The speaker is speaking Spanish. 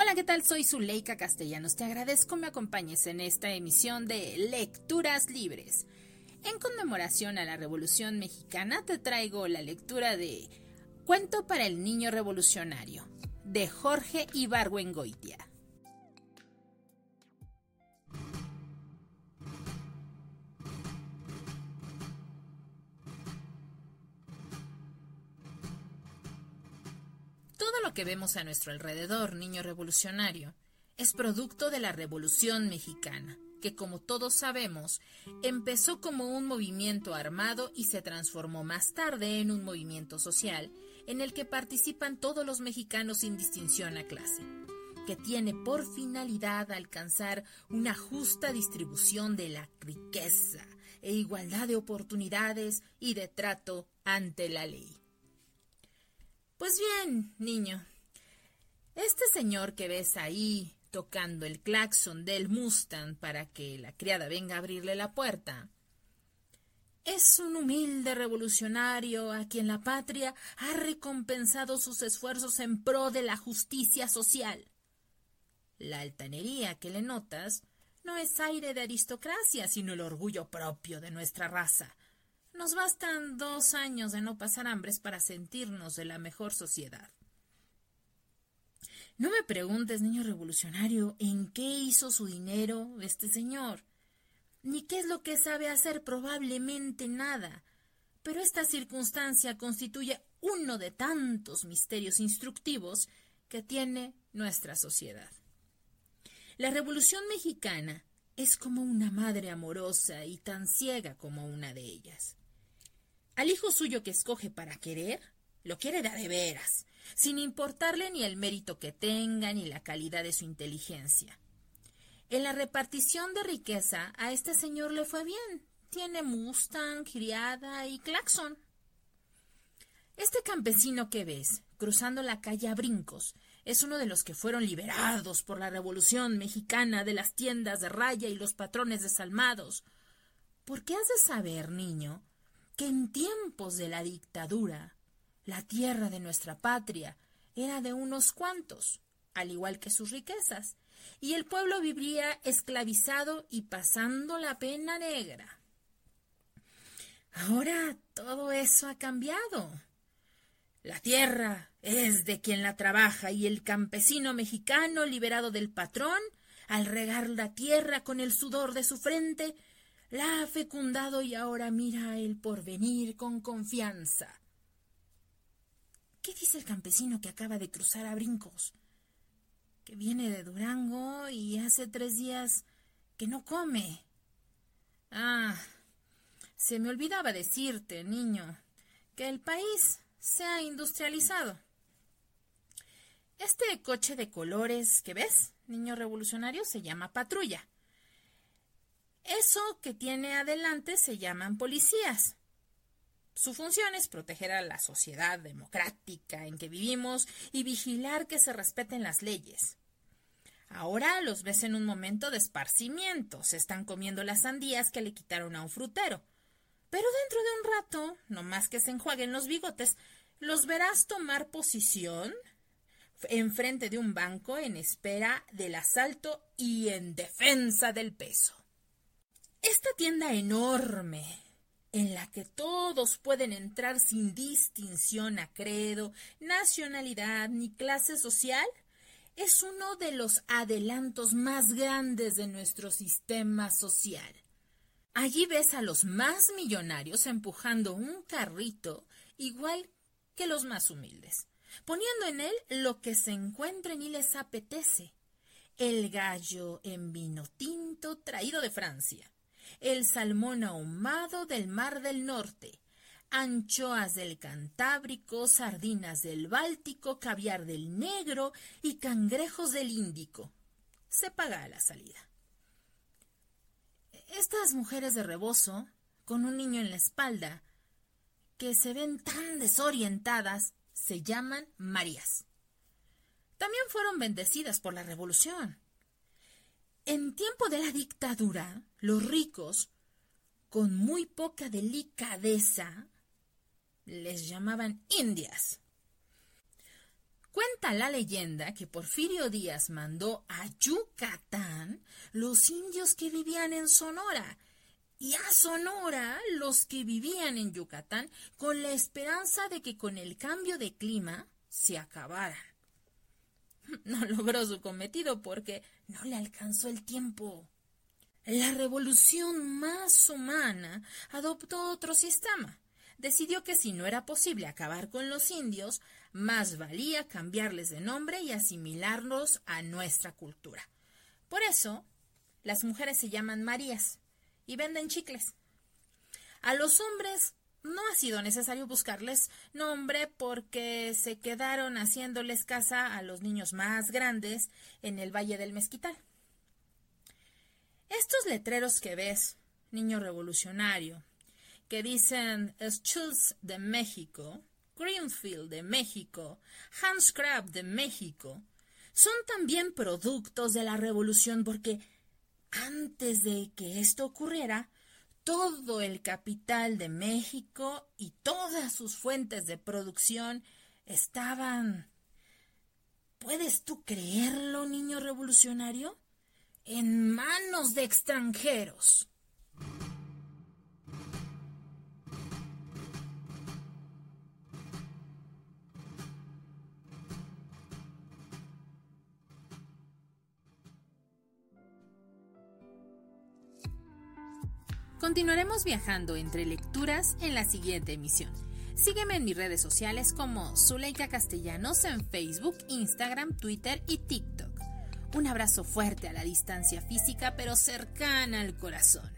Hola, ¿qué tal? Soy Zuleika Castellanos. Te agradezco me acompañes en esta emisión de Lecturas Libres. En conmemoración a la Revolución Mexicana te traigo la lectura de Cuento para el Niño Revolucionario de Jorge Ibargüengoitia. Todo lo que vemos a nuestro alrededor, niño revolucionario, es producto de la Revolución Mexicana que como todos sabemos, empezó como un movimiento armado y se transformó más tarde en un movimiento social en el que participan todos los mexicanos sin distinción a clase, que tiene por finalidad alcanzar una justa distribución de la riqueza e igualdad de oportunidades y de trato ante la ley. Pues bien, niño, este señor que ves ahí tocando el claxon del Mustang para que la criada venga a abrirle la puerta. Es un humilde revolucionario a quien la patria ha recompensado sus esfuerzos en pro de la justicia social. La altanería que le notas no es aire de aristocracia, sino el orgullo propio de nuestra raza. Nos bastan dos años de no pasar hambres para sentirnos de la mejor sociedad. No me preguntes, niño revolucionario, en qué hizo su dinero este señor, ni qué es lo que sabe hacer, probablemente nada. Pero esta circunstancia constituye uno de tantos misterios instructivos que tiene nuestra sociedad. La Revolución Mexicana es como una madre amorosa y tan ciega como una de ellas. Al hijo suyo que escoge para querer, lo quiere de veras, sin importarle ni el mérito que tenga ni la calidad de su inteligencia. En la repartición de riqueza a este señor le fue bien. Tiene Mustang, criada y claxon. Este campesino que ves, cruzando la calle a brincos, es uno de los que fueron liberados por la Revolución Mexicana de las tiendas de raya y los patrones desalmados. Porque has de saber, niño, que en tiempos de la dictadura la tierra de nuestra patria era de unos cuantos, al igual que sus riquezas, y el pueblo vivía esclavizado y pasando la pena negra. Ahora todo eso ha cambiado. La tierra es de quien la trabaja y el campesino mexicano liberado del patrón, al regar la tierra con el sudor de su frente, la ha fecundado y ahora mira el porvenir con confianza. ¿Qué dice el campesino que acaba de cruzar a brincos? Que viene de Durango y hace tres días que no come. Ah, se me olvidaba decirte, niño, que el país se ha industrializado. Este coche de colores que ves, niño revolucionario, se llama patrulla. Eso que tiene adelante se llaman policías. Su función es proteger a la sociedad democrática en que vivimos y vigilar que se respeten las leyes. Ahora los ves en un momento de esparcimiento, se están comiendo las sandías que le quitaron a un frutero. Pero dentro de un rato, no más que se enjuaguen los bigotes, los verás tomar posición enfrente de un banco en espera del asalto y en defensa del peso. Esta tienda enorme, en la que todos pueden entrar sin distinción a credo, nacionalidad ni clase social, es uno de los adelantos más grandes de nuestro sistema social. Allí ves a los más millonarios empujando un carrito igual que los más humildes, poniendo en él lo que se encuentren y les apetece. El gallo en vino tinto traído de Francia, el salmón ahumado del Mar del Norte, anchoas del Cantábrico, sardinas del Báltico, caviar del Negro y cangrejos del Índico. Se paga a la salida. Estas mujeres de rebozo, con un niño en la espalda, que se ven tan desorientadas, se llaman Marías. También fueron bendecidas por la Revolución. En tiempo de la dictadura, los ricos, con muy poca delicadeza, les llamaban indias. Cuenta la leyenda que Porfirio Díaz mandó a Yucatán los indios que vivían en Sonora y a Sonora los que vivían en Yucatán con la esperanza de que con el cambio de clima se acabaran. No logró su cometido porque no le alcanzó el tiempo. La revolución más humana adoptó otro sistema. Decidió que si no era posible acabar con los indios, más valía cambiarles de nombre y asimilarlos a nuestra cultura. Por eso, las mujeres se llaman Marías y venden chicles. A los hombres no ha sido necesario buscarles nombre porque se quedaron haciéndoles casa a los niños más grandes en el Valle del Mezquital. Estos letreros que ves, niño revolucionario, que dicen Schultz de México, Greenfield de México, Hans Crab de México, son también productos de la revolución porque antes de que esto ocurriera, todo el capital de México y todas sus fuentes de producción estaban... ¿Puedes tú creerlo, niño revolucionario? En manos de extranjeros. Continuaremos viajando entre lecturas en la siguiente emisión. Sígueme en mis redes sociales como Zuleika Castellanos en Facebook, Instagram, Twitter y TikTok. Un abrazo fuerte a la distancia física pero cercana al corazón.